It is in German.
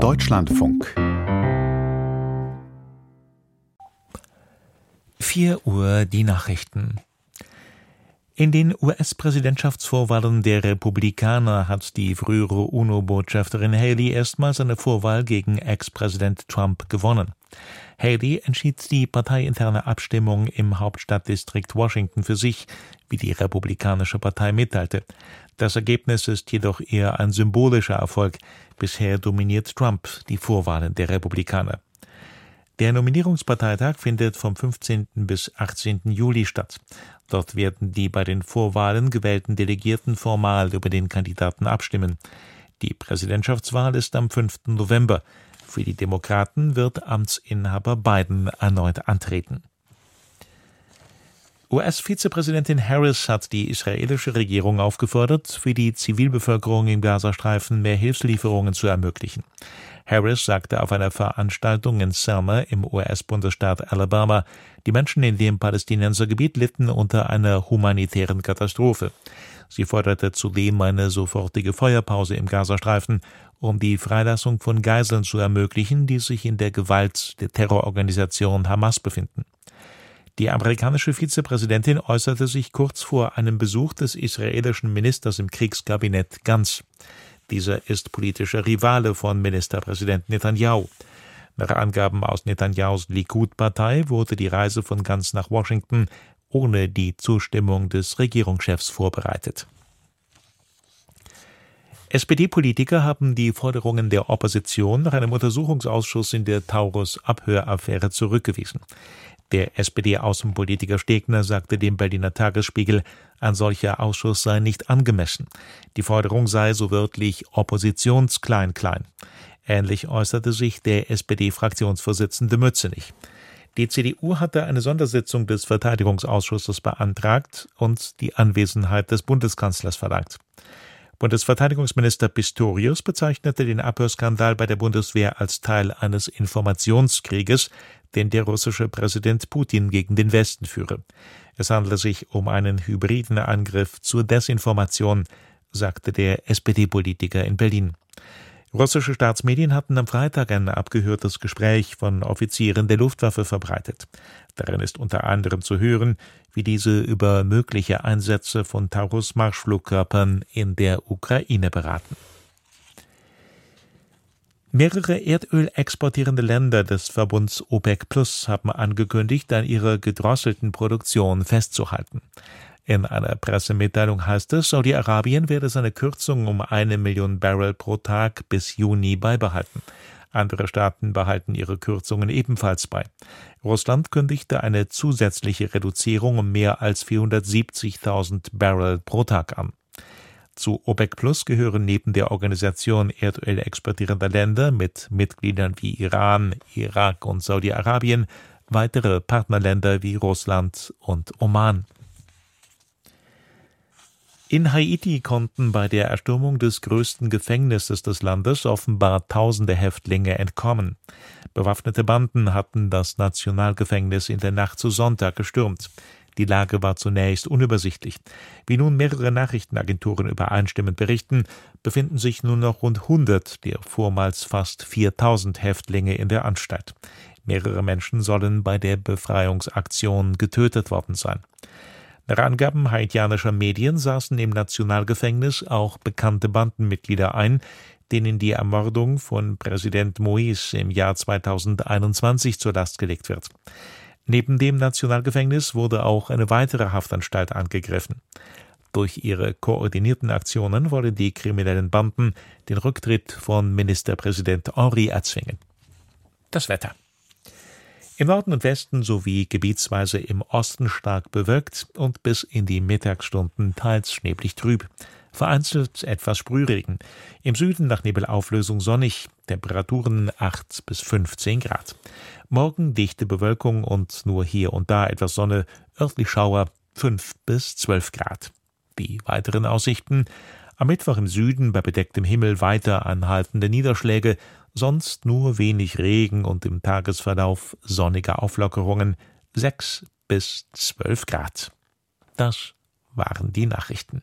Deutschlandfunk 4 Uhr die Nachrichten. In den US-Präsidentschaftsvorwahlen der Republikaner hat die frühere UNO-Botschafterin Haley erstmals eine Vorwahl gegen Ex-Präsident Trump gewonnen. Haley entschied die parteiinterne Abstimmung im Hauptstadtdistrikt Washington für sich, wie die Republikanische Partei mitteilte. Das Ergebnis ist jedoch eher ein symbolischer Erfolg. Bisher dominiert Trump die Vorwahlen der Republikaner. Der Nominierungsparteitag findet vom 15. bis 18. Juli statt. Dort werden die bei den Vorwahlen gewählten Delegierten formal über den Kandidaten abstimmen. Die Präsidentschaftswahl ist am 5. November. Für die Demokraten wird Amtsinhaber Biden erneut antreten. US-Vizepräsidentin Harris hat die israelische Regierung aufgefordert, für die Zivilbevölkerung im Gazastreifen mehr Hilfslieferungen zu ermöglichen. Harris sagte auf einer Veranstaltung in Selma im US-Bundesstaat Alabama, die Menschen in dem Palästinensergebiet litten unter einer humanitären Katastrophe. Sie forderte zudem eine sofortige Feuerpause im Gazastreifen, um die Freilassung von Geiseln zu ermöglichen, die sich in der Gewalt der Terrororganisation Hamas befinden. Die amerikanische Vizepräsidentin äußerte sich kurz vor einem Besuch des israelischen Ministers im Kriegskabinett Ganz. Dieser ist politischer Rivale von Ministerpräsident Netanyahu. Nach Angaben aus Netanyahus Likud-Partei wurde die Reise von Ganz nach Washington ohne die Zustimmung des Regierungschefs vorbereitet. SPD-Politiker haben die Forderungen der Opposition nach einem Untersuchungsausschuss in der Taurus-Abhöraffäre zurückgewiesen. Der SPD-Außenpolitiker Stegner sagte dem Berliner Tagesspiegel, ein solcher Ausschuss sei nicht angemessen. Die Forderung sei so wörtlich Oppositionsklein-Klein. Ähnlich äußerte sich der SPD-Fraktionsvorsitzende Mützenich. Die CDU hatte eine Sondersitzung des Verteidigungsausschusses beantragt und die Anwesenheit des Bundeskanzlers verlangt. Bundesverteidigungsminister Pistorius bezeichnete den Abhörskandal bei der Bundeswehr als Teil eines Informationskrieges, den der russische Präsident Putin gegen den Westen führe. Es handle sich um einen hybriden Angriff zur Desinformation, sagte der SPD-Politiker in Berlin. Russische Staatsmedien hatten am Freitag ein abgehörtes Gespräch von Offizieren der Luftwaffe verbreitet. Darin ist unter anderem zu hören, wie diese über mögliche Einsätze von Taurus-Marschflugkörpern in der Ukraine beraten. Mehrere Erdöl exportierende Länder des Verbunds OPEC Plus haben angekündigt, an ihrer gedrosselten Produktion festzuhalten. In einer Pressemitteilung heißt es, Saudi-Arabien werde seine Kürzung um eine Million Barrel pro Tag bis Juni beibehalten. Andere Staaten behalten ihre Kürzungen ebenfalls bei. Russland kündigte eine zusätzliche Reduzierung um mehr als 470.000 Barrel pro Tag an. Zu OPEC Plus gehören neben der Organisation Erdöl exportierender Länder mit Mitgliedern wie Iran, Irak und Saudi-Arabien weitere Partnerländer wie Russland und Oman. In Haiti konnten bei der Erstürmung des größten Gefängnisses des Landes offenbar tausende Häftlinge entkommen. Bewaffnete Banden hatten das Nationalgefängnis in der Nacht zu Sonntag gestürmt. Die Lage war zunächst unübersichtlich. Wie nun mehrere Nachrichtenagenturen übereinstimmend berichten, befinden sich nur noch rund 100 der vormals fast 4000 Häftlinge in der Anstalt. Mehrere Menschen sollen bei der Befreiungsaktion getötet worden sein. Nach Angaben haitianischer Medien saßen im Nationalgefängnis auch bekannte Bandenmitglieder ein, denen die Ermordung von Präsident Moïse im Jahr 2021 zur Last gelegt wird. Neben dem Nationalgefängnis wurde auch eine weitere Haftanstalt angegriffen. Durch ihre koordinierten Aktionen wollen die kriminellen Banden den Rücktritt von Ministerpräsident Henri erzwingen. Das Wetter. Im Norden und Westen sowie gebietsweise im Osten stark bewölkt und bis in die Mittagsstunden teils schneblig trüb. Vereinzelt etwas Sprühregen. Im Süden nach Nebelauflösung sonnig, Temperaturen 8 bis 15 Grad. Morgen dichte Bewölkung und nur hier und da etwas Sonne, örtlich Schauer 5 bis 12 Grad. Die weiteren Aussichten am Mittwoch im Süden bei bedecktem Himmel weiter anhaltende Niederschläge sonst nur wenig Regen und im Tagesverlauf sonnige Auflockerungen 6 bis 12 Grad. Das waren die Nachrichten.